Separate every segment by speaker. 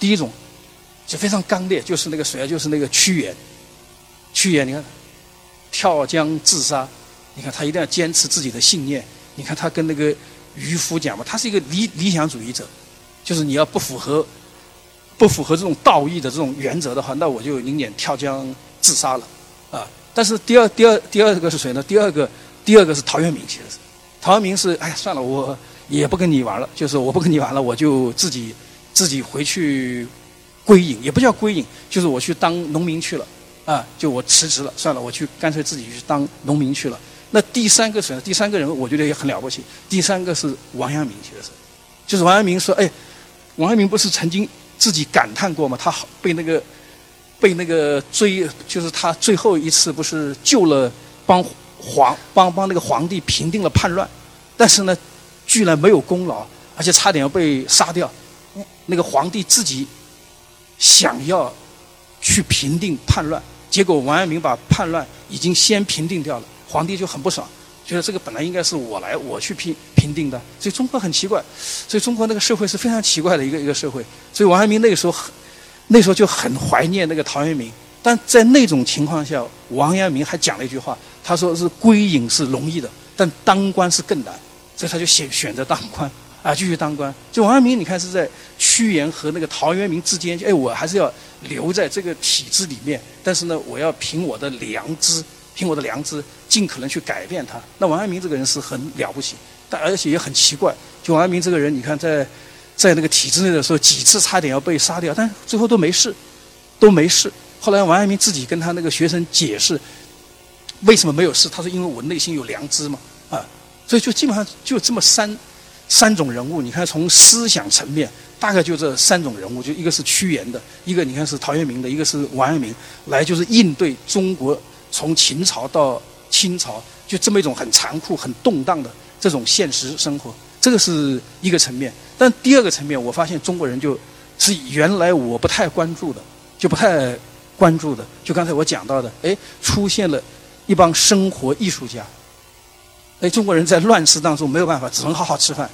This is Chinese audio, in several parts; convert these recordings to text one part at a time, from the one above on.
Speaker 1: 第一种就非常刚烈，就是那个谁啊，就是那个屈原。屈原，你看跳江自杀，你看他一定要坚持自己的信念。你看他跟那个渔夫讲嘛，他是一个理理想主义者，就是你要不符合不符合这种道义的这种原则的话，那我就宁愿跳江自杀了啊。但是第二第二第二个是谁呢？第二个第二个是陶渊明，其实是陶渊明是哎呀算了，我也不跟你玩了，就是我不跟你玩了，我就自己自己回去归隐，也不叫归隐，就是我去当农民去了啊，就我辞职了，算了，我去干脆自己去当农民去了。那第三个谁？第三个人我觉得也很了不起。第三个是王阳明，其实是，就是王阳明说，哎，王阳明不是曾经自己感叹过吗？他好被那个被那个追，就是他最后一次不是救了帮皇帮帮那个皇帝平定了叛乱，但是呢，居然没有功劳，而且差点要被杀掉。那个皇帝自己想要去平定叛乱，结果王阳明把叛乱已经先平定掉了。皇帝就很不爽，觉得这个本来应该是我来我去平平定的，所以中国很奇怪，所以中国那个社会是非常奇怪的一个一个社会。所以王阳明那个时候很，那时候就很怀念那个陶渊明，但在那种情况下，王阳明还讲了一句话，他说是归隐是容易的，但当官是更难，所以他就选选择当官啊，继续当官。就王阳明，你看是在屈原和那个陶渊明之间，哎，我还是要留在这个体制里面，但是呢，我要凭我的良知。凭我的良知，尽可能去改变他。那王阳明这个人是很了不起，但而且也很奇怪。就王阳明这个人，你看在在那个体制内的时候，几次差点要被杀掉，但最后都没事，都没事。后来王阳明自己跟他那个学生解释，为什么没有事？他说：“因为我内心有良知嘛。”啊，所以就基本上就这么三三种人物。你看从思想层面，大概就这三种人物，就一个是屈原的，一个你看是陶渊明的，一个是王阳明，来就是应对中国。从秦朝到清朝，就这么一种很残酷、很动荡的这种现实生活，这个是一个层面。但第二个层面，我发现中国人就是原来我不太关注的，就不太关注的。就刚才我讲到的，哎，出现了一帮生活艺术家。哎，中国人在乱世当中没有办法，只能好好吃饭。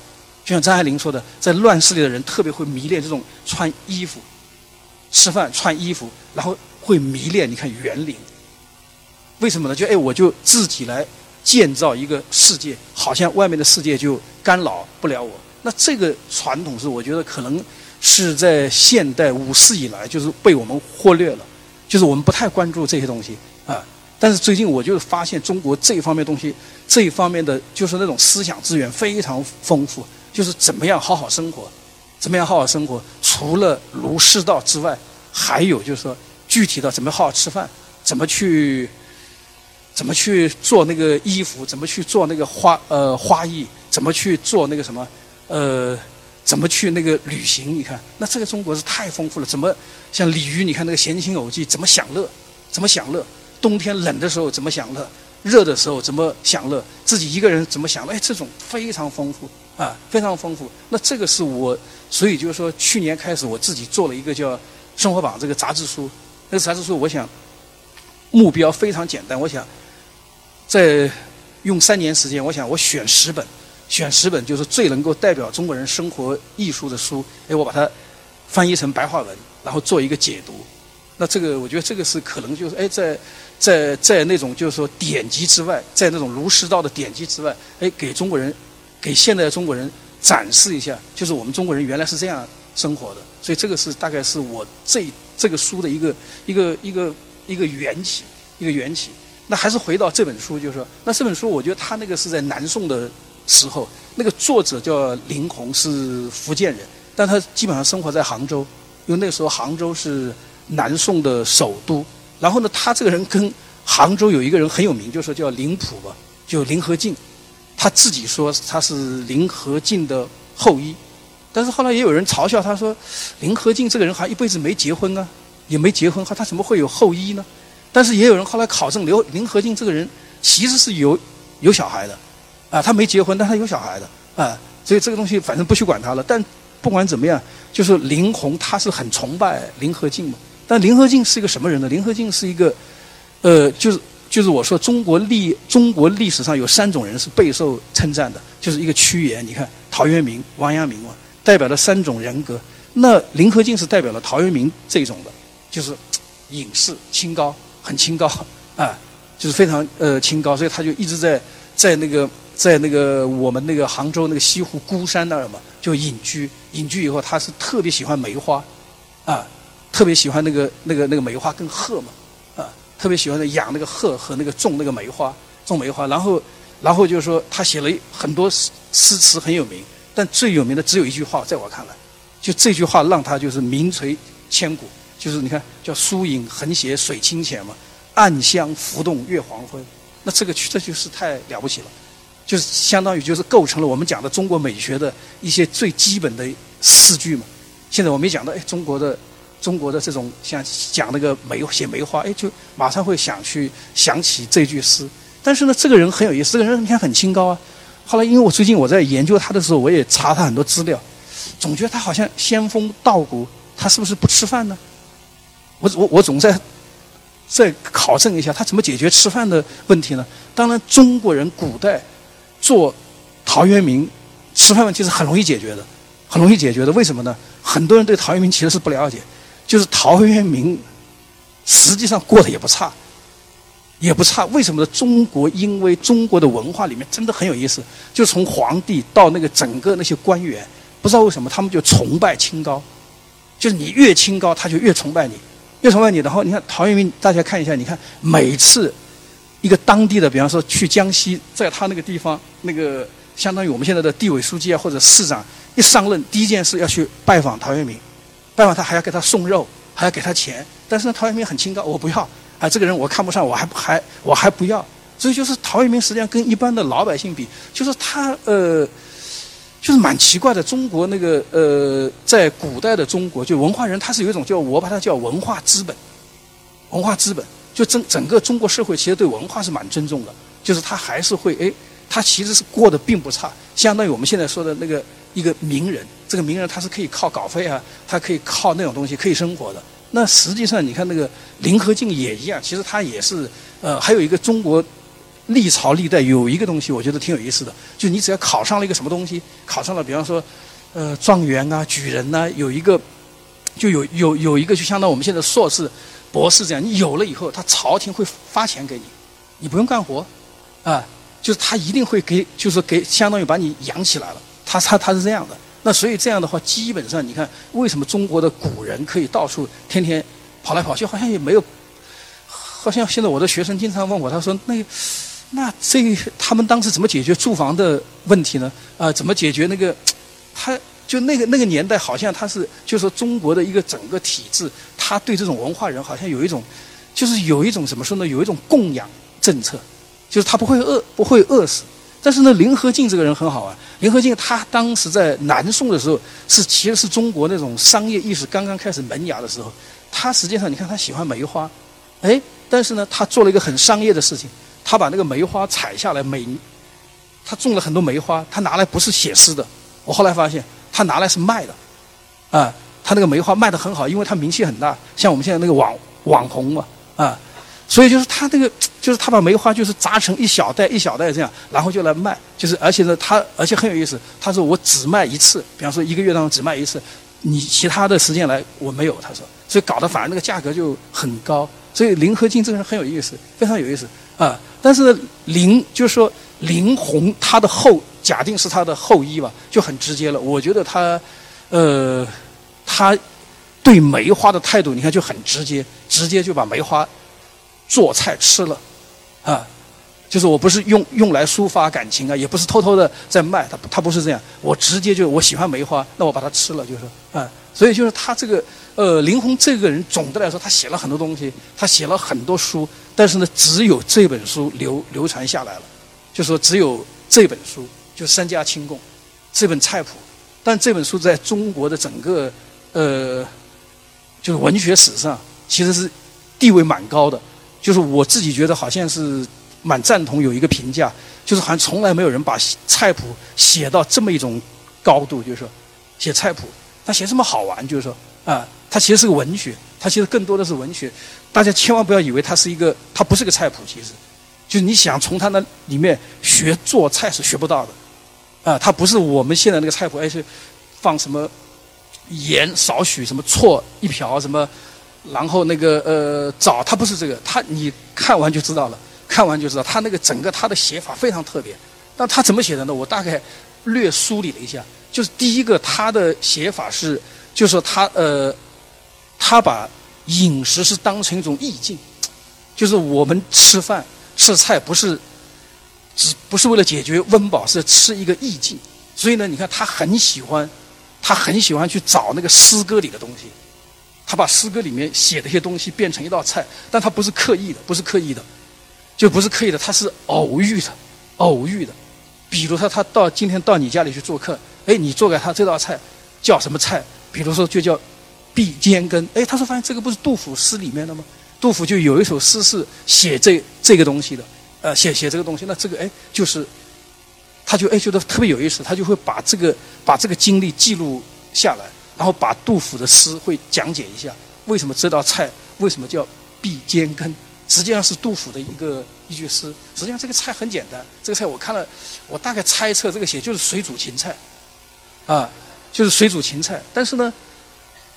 Speaker 1: 就像张爱玲说的，在乱世里的人特别会迷恋这种穿衣服、吃饭、穿衣服，然后会迷恋你看园林。为什么呢？就哎，我就自己来建造一个世界，好像外面的世界就干扰不了我。那这个传统是，我觉得可能是在现代五四以来，就是被我们忽略了，就是我们不太关注这些东西啊。但是最近，我就发现中国这一方面东西，这一方面的就是那种思想资源非常丰富，就是怎么样好好生活，怎么样好好生活。除了儒释道之外，还有就是说具体的怎么好好吃饭，怎么去。怎么去做那个衣服？怎么去做那个花呃花艺？怎么去做那个什么？呃，怎么去那个旅行？你看，那这个中国是太丰富了。怎么像鲤鱼？你看那个《闲情偶记》，怎么享乐？怎么享乐？冬天冷的时候怎么享乐？热的时候怎么享乐？自己一个人怎么享乐？哎，这种非常丰富啊，非常丰富。那这个是我，所以就是说，去年开始我自己做了一个叫《生活榜》这个杂志书。那个杂志书，我想目标非常简单，我想。在用三年时间，我想我选十本，选十本就是最能够代表中国人生活艺术的书。哎，我把它翻译成白话文，然后做一个解读。那这个我觉得这个是可能就是哎，在在在那种就是说典籍之外，在那种儒释道的典籍之外，哎，给中国人，给现在的中国人展示一下，就是我们中国人原来是这样生活的。所以这个是大概是我这这个书的一个一个一个一个缘起，一个缘起。那还是回到这本书，就是说，那这本书我觉得他那个是在南宋的时候，那个作者叫林洪，是福建人，但他基本上生活在杭州，因为那时候杭州是南宋的首都。然后呢，他这个人跟杭州有一个人很有名，就是叫林溥吧，就林和靖，他自己说他是林和靖的后裔，但是后来也有人嘲笑他说，林和靖这个人还一辈子没结婚啊，也没结婚，他怎么会有后裔呢？但是也有人后来考证，刘林和靖这个人其实是有有小孩的，啊，他没结婚，但他有小孩的，啊，所以这个东西反正不去管他了。但不管怎么样，就是林红他是很崇拜林和靖嘛。但林和靖是一个什么人呢？林和靖是一个，呃，就是就是我说中国历中国历史上有三种人是备受称赞的，就是一个屈原，你看陶渊明、王阳明嘛，代表了三种人格。那林和靖是代表了陶渊明这种的，就是隐士清高，很清高啊，就是非常呃清高，所以他就一直在在那个在那个我们那个杭州那个西湖孤山那儿嘛，就隐居。隐居以后，他是特别喜欢梅花，啊，特别喜欢那个那个那个梅花跟鹤嘛，特别喜欢养那个鹤和那个种那个梅花，种梅花。然后然后就是说，他写了很多诗诗词很有名，但最有名的只有一句话，在我看来。就这句话让他就是名垂千古，就是你看叫“疏影横斜水清浅”嘛，“暗香浮动月黄昏”，那这个这就是太了不起了，就是相当于就是构成了我们讲的中国美学的一些最基本的四句嘛。现在我没讲到，哎，中国的中国的这种像讲那个梅写梅花，哎，就马上会想去想起这句诗。但是呢，这个人很有意思，这个人你看很清高啊。后来因为我最近我在研究他的时候，我也查他很多资料。总觉得他好像仙风道骨，他是不是不吃饭呢？我我我总在在考证一下，他怎么解决吃饭的问题呢？当然，中国人古代做陶渊明吃饭问题是很容易解决的，很容易解决的。为什么呢？很多人对陶渊明其实是不了解，就是陶渊明实际上过得也不差，也不差。为什么呢？中国因为中国的文化里面真的很有意思，就从皇帝到那个整个那些官员。不知道为什么，他们就崇拜清高，就是你越清高，他就越崇拜你，越崇拜你。然后你看陶渊明，大家看一下，你看每次一个当地的，比方说去江西，在他那个地方，那个相当于我们现在的地委书记啊或者市长，一上任第一件事要去拜访陶渊明，拜访他还要给他送肉，还要给他钱。但是呢，陶渊明很清高，我不要啊，这个人我看不上，我还还我还不要。所以就是陶渊明实际上跟一般的老百姓比，就是他呃。就是蛮奇怪的，中国那个呃，在古代的中国，就文化人他是有一种叫我把它叫文化资本，文化资本，就整整个中国社会其实对文化是蛮尊重的，就是他还是会哎，他其实是过得并不差，相当于我们现在说的那个一个名人，这个名人他是可以靠稿费啊，他可以靠那种东西可以生活的。那实际上你看那个林和靖也一样，其实他也是呃，还有一个中国。历朝历代有一个东西，我觉得挺有意思的，就你只要考上了一个什么东西，考上了，比方说，呃，状元啊、举人呐，有一个，就有有有一个，就相当于我们现在硕士、博士这样，你有了以后，他朝廷会发钱给你，你不用干活，啊，就是他一定会给，就是给，相当于把你养起来了，他他他是这样的。那所以这样的话，基本上你看，为什么中国的古人可以到处天天跑来跑去，好像也没有，好像现在我的学生经常问我，他说那。那这他们当时怎么解决住房的问题呢？啊，怎么解决那个？他就那个那个年代，好像他是就说中国的一个整个体制，他对这种文化人好像有一种，就是有一种怎么说呢？有一种供养政策，就是他不会饿，不会饿死。但是呢，林和靖这个人很好啊。林和靖他当时在南宋的时候，是其实是中国那种商业意识刚刚开始萌芽的时候。他实际上你看他喜欢梅花，哎，但是呢，他做了一个很商业的事情。他把那个梅花采下来，每他种了很多梅花，他拿来不是写诗的。我后来发现，他拿来是卖的，啊，他那个梅花卖的很好，因为他名气很大，像我们现在那个网网红嘛，啊，所以 就是他那个，就是他把梅花就是扎成一小袋一小袋这样，然后就来卖，就是而且呢，他而且很有意思，他说我只卖一次，比方说一个月当中只卖一次，你其他的时间来我没有，他说，所以搞得反而那个价格就很高。所以林和靖这个人很有意思，非常有意思啊。但是林就是说林红他的后假定是他的后裔吧，就很直接了。我觉得他，呃，他对梅花的态度，你看就很直接，直接就把梅花做菜吃了，啊，就是我不是用用来抒发感情啊，也不是偷偷的在卖，他他不是这样，我直接就我喜欢梅花，那我把它吃了，就是啊。所以就是他这个，呃，林洪这个人，总的来说，他写了很多东西，他写了很多书，但是呢，只有这本书流流传下来了，就说只有这本书，就三家清供，这本菜谱，但这本书在中国的整个，呃，就是文学史上，其实是地位蛮高的，就是我自己觉得好像是蛮赞同有一个评价，就是好像从来没有人把菜谱写到这么一种高度，就是说写菜谱。他写这么好玩，就是说啊，他其实是个文学，他其实更多的是文学。大家千万不要以为他是一个，他不是个菜谱，其实，就是你想从他那里面学做菜是学不到的，啊，他不是我们现在那个菜谱，而是放什么盐少许，什么错一瓢，什么，然后那个呃找他不是这个，他你看完就知道了，看完就知道，他那个整个他的写法非常特别。那他怎么写的呢？我大概略梳理了一下，就是第一个，他的写法是，就是他呃，他把饮食是当成一种意境，就是我们吃饭吃菜不是只不是为了解决温饱，是吃一个意境。所以呢，你看他很喜欢。他很喜欢去找那个诗歌里的东西，他把诗歌里面写的一些东西变成一道菜，但他不是刻意的，不是刻意的，就不是刻意的，他是偶遇的，偶遇的。比如说，他到今天到你家里去做客，哎，你做给他这道菜叫什么菜？比如说就叫碧尖羹，哎，他说发现这个不是杜甫诗里面的吗？杜甫就有一首诗是写这这个东西的，呃，写写这个东西，那这个哎就是。他就哎觉得特别有意思，他就会把这个把这个经历记录下来，然后把杜甫的诗会讲解一下，为什么这道菜为什么叫碧尖羹，实际上是杜甫的一个一句诗。实际上这个菜很简单，这个菜我看了，我大概猜测这个写就是水煮芹菜，啊，就是水煮芹菜。但是呢，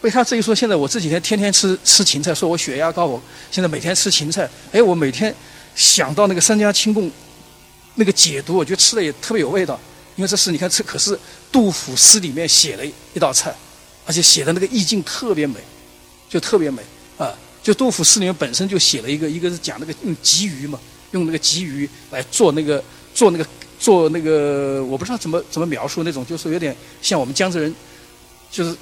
Speaker 1: 被他这一说，现在我这几天天天吃吃芹菜，说我血压高，我现在每天吃芹菜，哎，我每天想到那个三家清供。那个解读，我觉得吃的也特别有味道，因为这是你看，这可是杜甫诗里面写了一道菜，而且写的那个意境特别美，就特别美啊！就杜甫诗里面本身就写了一个，一个是讲那个用鲫鱼嘛，用那个鲫鱼来做那个做那个做那个，我不知道怎么怎么描述那种，就是有点像我们江浙人，就是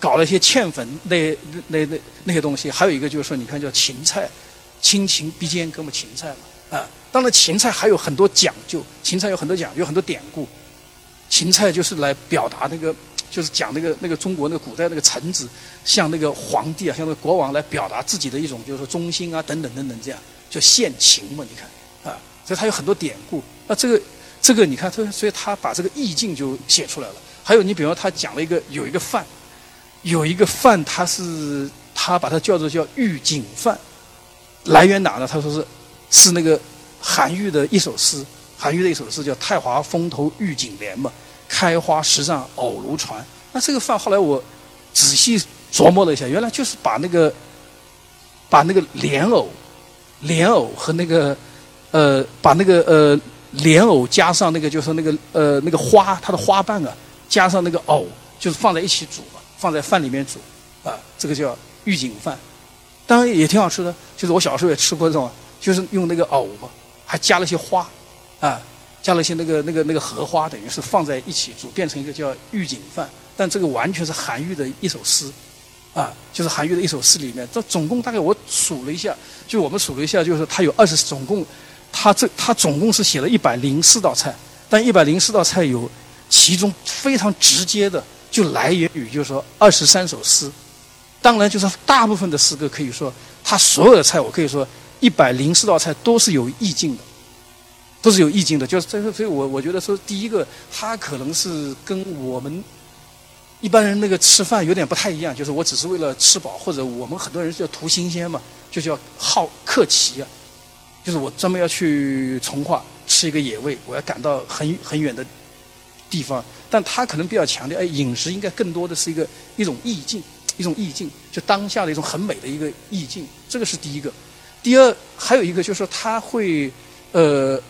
Speaker 1: 搞了一些芡粉那那那那些东西。还有一个就是说，你看叫芹菜，亲情必煎，跟我们芹菜嘛啊。当然，芹菜还有很多讲究，芹菜有很多讲究，有很多典故。芹菜就是来表达那个，就是讲那个那个中国那个古代那个臣子，向那个皇帝啊，向那个国王来表达自己的一种就是说忠心啊，等等等等，这样叫献情嘛。你看啊，所以它有很多典故。那这个这个你看，所以所以他把这个意境就写出来了。还有你比方他讲了一个有一个范，有一个范，他是他把它叫做叫御景范，来源哪呢？他说是是那个。韩愈的一首诗，韩愈的一首诗叫“太华风头玉锦帘”嘛，“开花石上藕如船”。那这个饭后来我仔细琢磨了一下，原来就是把那个把那个莲藕、莲藕和那个呃，把那个呃莲藕加上那个就是那个呃那个花，它的花瓣啊，加上那个藕，就是放在一起煮嘛，放在饭里面煮啊，这个叫玉锦饭。当然也挺好吃的，就是我小时候也吃过这种，就是用那个藕嘛。还加了些花，啊，加了些那个那个那个荷花，等于是放在一起煮，变成一个叫御景饭。但这个完全是韩愈的一首诗，啊，就是韩愈的一首诗里面，这总共大概我数了一下，就我们数了一下，就是他有二十，总共他这他总共是写了一百零四道菜，但一百零四道菜有其中非常直接的就来源于就是说二十三首诗，当然就是大部分的诗歌可以说他所有的菜我可以说。一百零四道菜都是有意境的，都是有意境的。就是这个，所以我我觉得说，第一个，它可能是跟我们一般人那个吃饭有点不太一样。就是我只是为了吃饱，或者我们很多人是要图新鲜嘛，就叫好客奇啊。就是我专门要去从化吃一个野味，我要赶到很很远的地方。但他可能比较强调，哎，饮食应该更多的是一个一种意境，一种意境，就当下的一种很美的一个意境。这个是第一个。第二，还有一个就是说，他会，呃，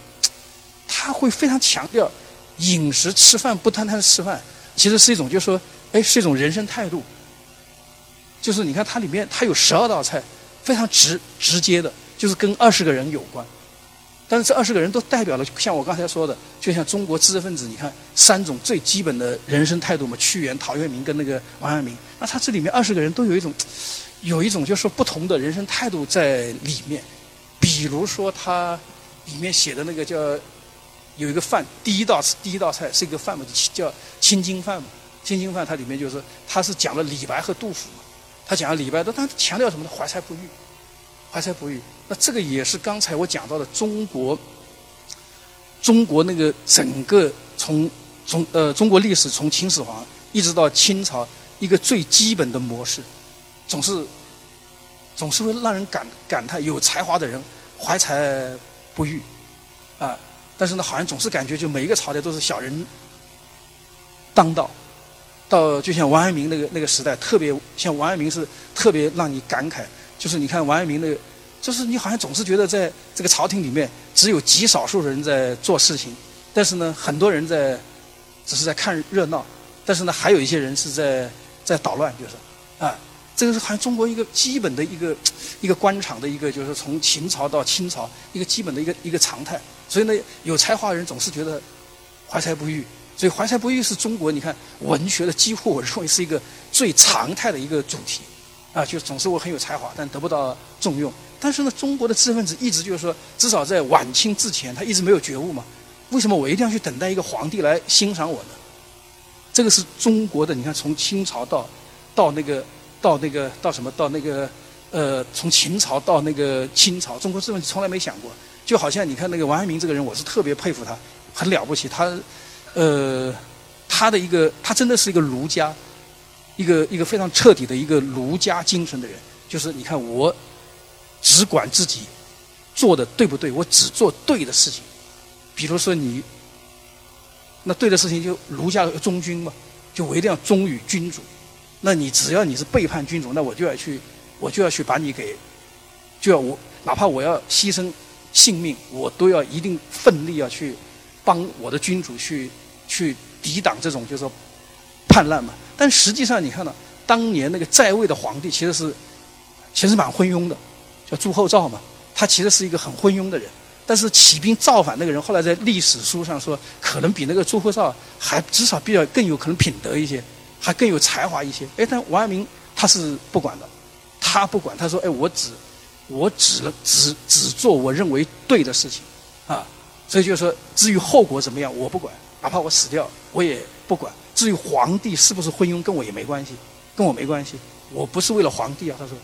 Speaker 1: 他会非常强调饮食吃饭不单单是吃饭，其实是一种就是说，哎，是一种人生态度。就是你看它里面，它有十二道菜，非常直直接的，就是跟二十个人有关。但是这二十个人都代表了，像我刚才说的，就像中国知识分子，你看三种最基本的人生态度嘛，屈原、陶渊明跟那个王阳明，那他这里面二十个人都有一种。有一种就是说不同的人生态度在里面，比如说他里面写的那个叫有一个饭，第一道第一道菜是一个饭嘛，叫青筋饭嘛。青筋饭它里面就是它是讲了李白和杜甫嘛，他讲了李白的，但强调什么呢？怀才不遇，怀才不遇。那这个也是刚才我讲到的中国中国那个整个从从呃中国历史从秦始皇一直到清朝一个最基本的模式。总是，总是会让人感感叹有才华的人怀才不遇，啊！但是呢，好像总是感觉就每一个朝代都是小人当道，到就像王阳明那个那个时代，特别像王阳明是特别让你感慨，就是你看王阳明那个，就是你好像总是觉得在这个朝廷里面只有极少数人在做事情，但是呢，很多人在只是在看热闹，但是呢，还有一些人是在在捣乱，就是啊，这个是好像中国一个基本的一个一个官场的一个，就是从秦朝到清朝一个基本的一个一个常态。所以呢，有才华的人总是觉得怀才不遇。所以怀才不遇是中国你看文学的几乎我认为是一个最常态的一个主题，啊，就总是我很有才华，但得不到重用。但是呢，中国的知识分子一直就是说，至少在晚清之前，他一直没有觉悟嘛。为什么我一定要去等待一个皇帝来欣赏我呢？这个是中国的，你看从清朝到到那个到那个到什么到那个呃，从秦朝到那个清朝，中国知识分子从来没想过。就好像你看那个王阳明这个人，我是特别佩服他，很了不起。他。呃，他的一个，他真的是一个儒家，一个一个非常彻底的一个儒家精神的人。就是你看，我只管自己做的对不对，我只做对的事情。比如说你，那对的事情就儒家忠君嘛，就我一定要忠于君主。那你只要你是背叛君主，那我就要去，我就要去把你给，就要我哪怕我要牺牲性命，我都要一定奋力要去帮我的君主去。去抵挡这种就是说叛乱嘛，但实际上你看到当年那个在位的皇帝其实是其实蛮昏庸的，叫朱厚照嘛，他其实是一个很昏庸的人。但是起兵造反那个人后来在历史书上说，可能比那个朱厚照还至少比较更有可能品德一些，还更有才华一些。哎，但王阳明他是不管的，他不管，他说：“哎，我只我只只只做我认为对的事情啊。”所以就是说，至于后果怎么样，我不管。哪怕我死掉，我也不管。至于皇帝是不是昏庸，跟我也没关系，跟我没关系。我不是为了皇帝啊，他说，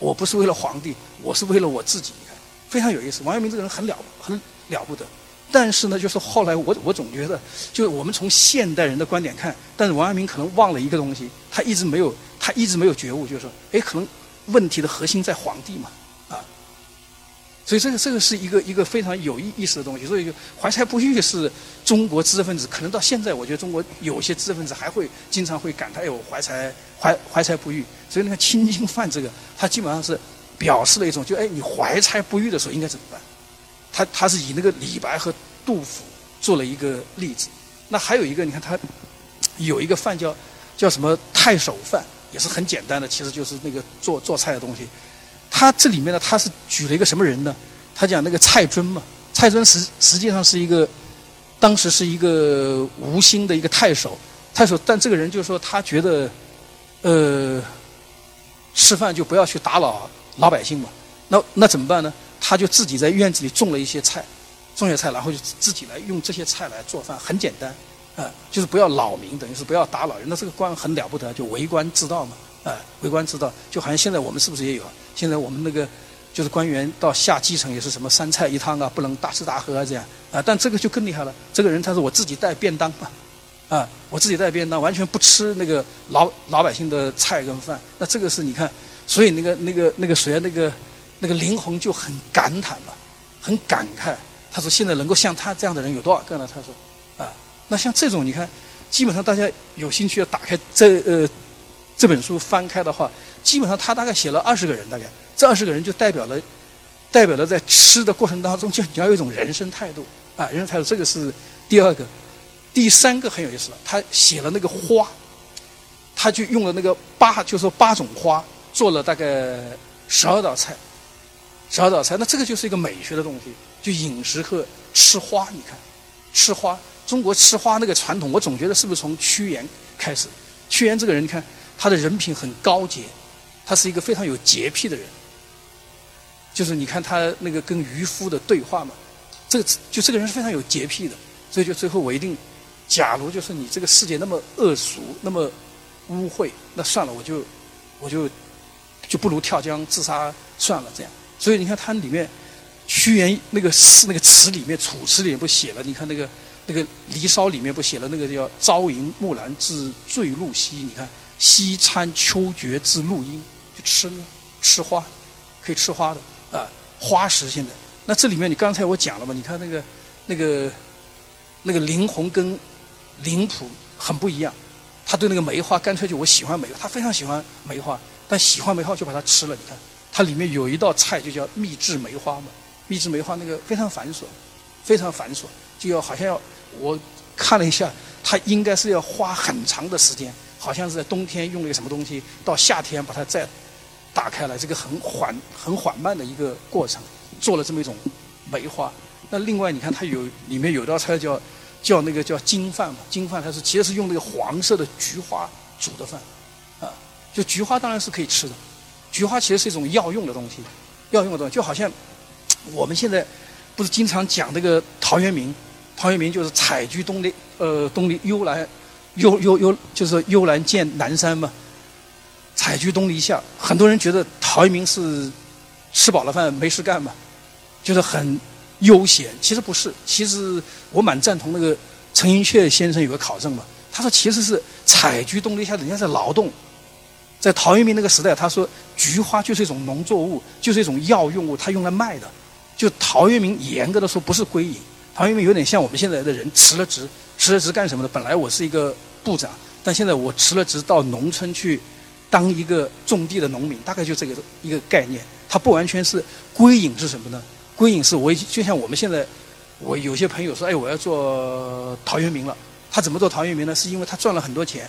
Speaker 1: 我不是为了皇帝，我是为了我自己。你看，非常有意思。王阳明这个人很了很了不得，但是呢，就是后来我我总觉得，就是我们从现代人的观点看，但是王阳明可能忘了一个东西，他一直没有他一直没有觉悟，就是说，哎，可能问题的核心在皇帝嘛。所以这个这个是一个一个非常有意意思的东西。所以就怀才不遇是中国知识分子，可能到现在，我觉得中国有些知识分子还会经常会感叹：“有怀才怀怀才不遇。”所以那个青金饭这个，他基本上是表示了一种，就哎，你怀才不遇的时候应该怎么办？他他是以那个李白和杜甫做了一个例子。那还有一个，你看他有一个饭叫叫什么太守饭，也是很简单的，其实就是那个做做菜的东西。他这里面呢，他是举了一个什么人呢？他讲那个蔡尊嘛，蔡尊实实际上是一个，当时是一个吴兴的一个太守，太守。但这个人就是说，他觉得，呃，吃饭就不要去打扰老百姓嘛。那那怎么办呢？他就自己在院子里种了一些菜，种些菜，然后就自己来用这些菜来做饭，很简单，啊，就是不要扰民，等于是不要打扰人。那这个官很了不得，就为官之道嘛，啊，为官之道，就好像现在我们是不是也有？现在我们那个就是官员到下基层也是什么三菜一汤啊，不能大吃大喝啊这样啊。但这个就更厉害了，这个人他说我自己带便当嘛，啊，我自己带便当，完全不吃那个老老百姓的菜跟饭。那这个是你看，所以那个那个那个谁啊，那个那个林鸿就很感叹嘛，很感慨。他说现在能够像他这样的人有多少个呢？他说，那像这种你看，基本上大家有兴趣要打开这呃这本书翻开的话。基本上他大概写了二十个人，大概这二十个人就代表了，代表了在吃的过程当中就你要有一种人生态度啊，人生态度这个是第二个，第三个很有意思了，他写了那个花，他就用了那个八，就说八种花做了大概十二道菜，十二道菜，那这个就是一个美学的东西，就饮食和吃花，你看吃花，中国吃花那个传统，我总觉得是不是从屈原开始？屈原这个人，你看他的人品很高洁。他是一个非常有洁癖的人，就是你看他那个跟渔夫的对话嘛，这个就这个人是非常有洁癖的，所以就最后我一定，假如就是你这个世界那么恶俗，那么污秽，那算了，我就我就就不如跳江自杀算了这样。所以你看他里面屈原那个诗那个词里面，《楚辞》里面不写了？你看那个那个《离骚》里面不写了那个叫“朝迎木兰之坠露兮”？你看“西餐秋绝至露阴”。吃吃花，可以吃花的啊，花食性的。那这里面你刚才我讲了嘛？你看那个那个那个林红跟林甫很不一样。他对那个梅花干脆就我喜欢梅花，他非常喜欢梅花，但喜欢梅花就把它吃了。你看，它里面有一道菜就叫秘制梅花嘛，秘制梅花那个非常繁琐，非常繁琐，就要好像要我看了一下，它应该是要花很长的时间，好像是在冬天用了一个什么东西，到夏天把它再打开来，这个很缓很缓慢的一个过程，做了这么一种梅花。那另外你看，它有里面有道菜叫。叫那个叫金饭嘛，金饭它是其实是用那个黄色的菊花煮的饭，啊，就菊花当然是可以吃的，菊花其实是一种药用的东西，药用的东西就好像我们现在不是经常讲那个陶渊明，陶渊明就是采菊东篱，呃，东篱幽兰，幽幽幽就是幽兰见南山嘛，采菊东篱下，很多人觉得陶渊明是吃饱了饭没事干嘛，就是很。悠闲其实不是，其实我蛮赞同那个陈寅恪先生有个考证嘛，他说其实是采菊东篱下，人家在劳动，在陶渊明那个时代，他说菊花就是一种农作物，就是一种药用物，他用来卖的。就陶渊明严格的说不是归隐，陶渊明有点像我们现在的人辞了职，辞了职干什么的？本来我是一个部长，但现在我辞了职到农村去当一个种地的农民，大概就这个一个概念。他不完全是归隐是什么呢？归隐是，我就像我们现在，我有些朋友说，哎，我要做陶渊明了。他怎么做陶渊明呢？是因为他赚了很多钱，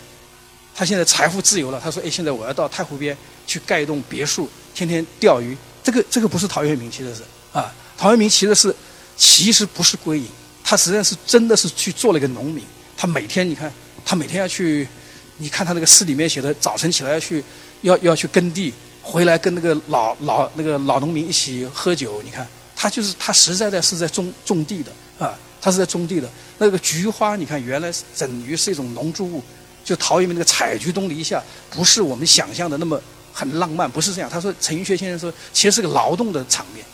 Speaker 1: 他现在财富自由了。他说，哎，现在我要到太湖边去盖一栋别墅，天天钓鱼。这个这个不是陶渊明，其实是啊，陶渊明其实是其实不是归隐，他实际上是真的是去做了一个农民。他每天你看，他每天要去，你看他那个诗里面写的，早晨起来要去要要去耕地，回来跟那个老老那个老农民一起喝酒，你看。他就是他实在在是在种种地的啊，他是在种地的。那个菊花，你看原来等于是一种农作物，就陶渊明那个采菊东篱下，不是我们想象的那么很浪漫，不是这样。他说陈寅恪先生说，其实是个劳动的场面，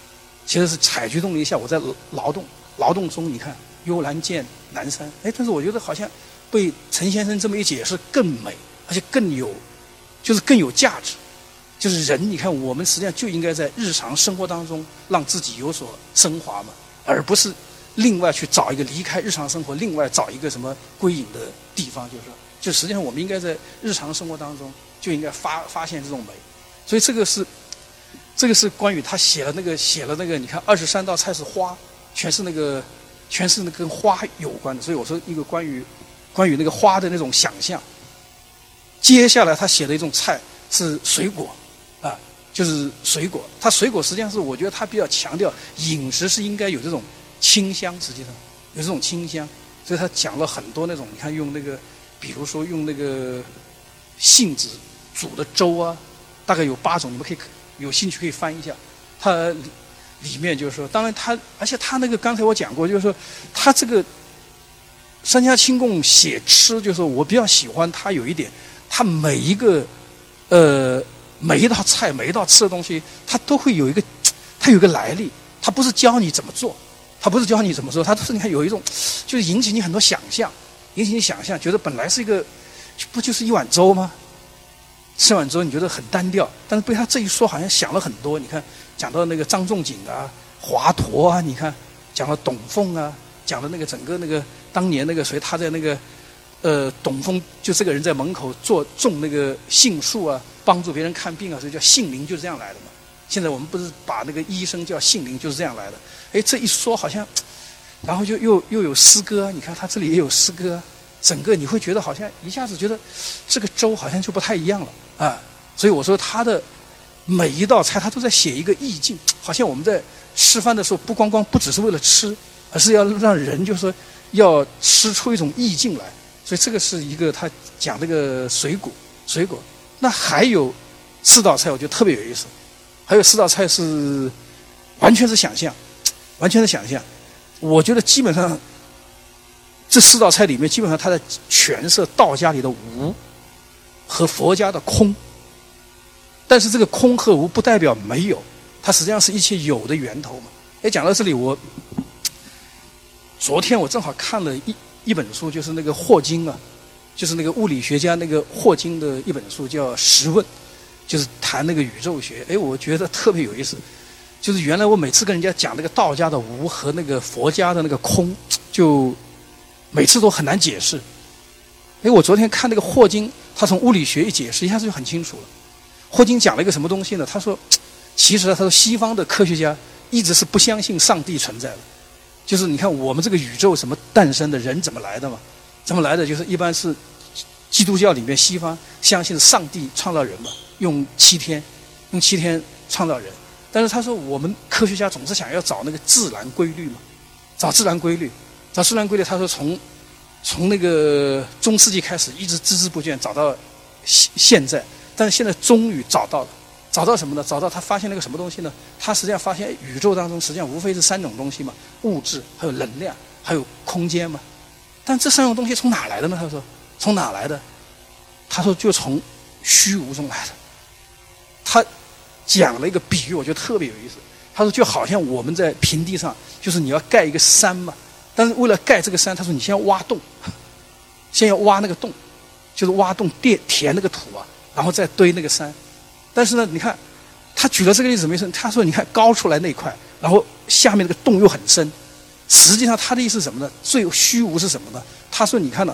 Speaker 1: 其实是采菊东篱下，我在劳动，劳动中你看幽兰见南山，哎，但是我觉得好像被陈先生这么一解释更美，而且更有，就是更有价值。就是人，你看，我们实际上就应该在日常生活当中让自己有所升华嘛，而不是另外去找一个离开日常生活，另外找一个什么归隐的地方。就是说，就实际上我们应该在日常生活当中就应该发发现这种美。所以这个是，这个是关于他写了那个写了那个，你看二十三道菜是花，全是那个全是那跟花有关的。所以我说一个关于关于那个花的那种想象。接下来他写的一种菜是水果。啊就是水果，他水果实际上是我觉得他比较强调饮食是应该有这种清香，实际上有这种清香，所以他讲了很多那种，你看用那个，比如说用那个杏子煮的粥啊，大概有八种，你们可以有兴趣可以翻一下，它里面就是说，当然它，而且它那个刚才我讲过，就是说它这个三家清供写吃，就是我比较喜欢它有一点，它每一个呃。每一道菜，每一道吃的东西，它都会有一个，它有个来历。它不是教你怎么做，它不是教你怎么做，它都是你看有一种，就是引起你很多想象，引起你想象，觉得本来是一个，不就是一碗粥吗？吃完之后你觉得很单调，但是被他这一说，好像想了很多。你看，讲到那个张仲景啊，华佗啊，你看，讲了董奉啊，讲了那个整个那个当年那个谁，他在那个。呃，董奉就这个人在门口做种那个杏树啊，帮助别人看病啊，所以叫杏林，就是这样来的嘛。现在我们不是把那个医生叫杏林，就是这样来的。哎，这一说好像，然后就又又有诗歌，你看他这里也有诗歌，整个你会觉得好像一下子觉得这个粥好像就不太一样了啊。所以我说他的每一道菜他都在写一个意境，好像我们在吃饭的时候不光光不只是为了吃，而是要让人就是说要吃出一种意境来。所以这个是一个他讲这个水果，水果。那还有四道菜，我觉得特别有意思。还有四道菜是完全是想象，完全是想象。我觉得基本上这四道菜里面，基本上他在诠释道家里的无和佛家的空。但是这个空和无不代表没有，它实际上是一切有的源头嘛。哎，讲到这里，我昨天我正好看了一。一本书就是那个霍金啊，就是那个物理学家那个霍金的一本书叫《十问》，就是谈那个宇宙学。哎，我觉得特别有意思。就是原来我每次跟人家讲那个道家的无和那个佛家的那个空，就每次都很难解释。哎，我昨天看那个霍金，他从物理学一解释，一下子就很清楚了。霍金讲了一个什么东西呢？他说，其实他说西方的科学家一直是不相信上帝存在的，就是你看我们这个宇宙什么诞生的，人怎么来的嘛？怎么来的？就是一般是基督教里面西方相信上帝创造人嘛，用七天，用七天创造人。但是他说我们科学家总是想要找那个自然规律嘛，找自然规律，找自然规律。他说从从那个中世纪开始，一直孜孜不倦找到现现在，但是现在终于找到了，找到什么呢？找到他发现了个什么东西呢？他实际上发现宇宙当中实际上无非是三种东西嘛：物质、还有能量、还有空间嘛。但这三种东西从哪来的呢？他说从哪来的？他说就从虚无中来的。他讲了一个比喻，我觉得特别有意思。他说就好像我们在平地上，就是你要盖一个山嘛。但是为了盖这个山，他说你先挖洞，先要挖那个洞，就是挖洞垫填那个土啊，然后再堆那个山。但是呢，你看他举了这个例子没事，他说你看高出来那块，然后下面那个洞又很深。实际上他的意思什么呢？最虚无是什么呢？他说你看呢，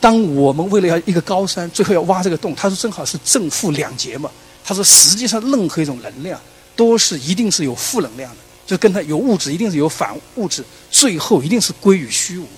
Speaker 1: 当我们为了要一个高山，最后要挖这个洞，他说正好是正负两节嘛。他说实际上任何一种能量都是一定是有负能量的。就跟它有物质，一定是有反物质，最后一定是归于虚无。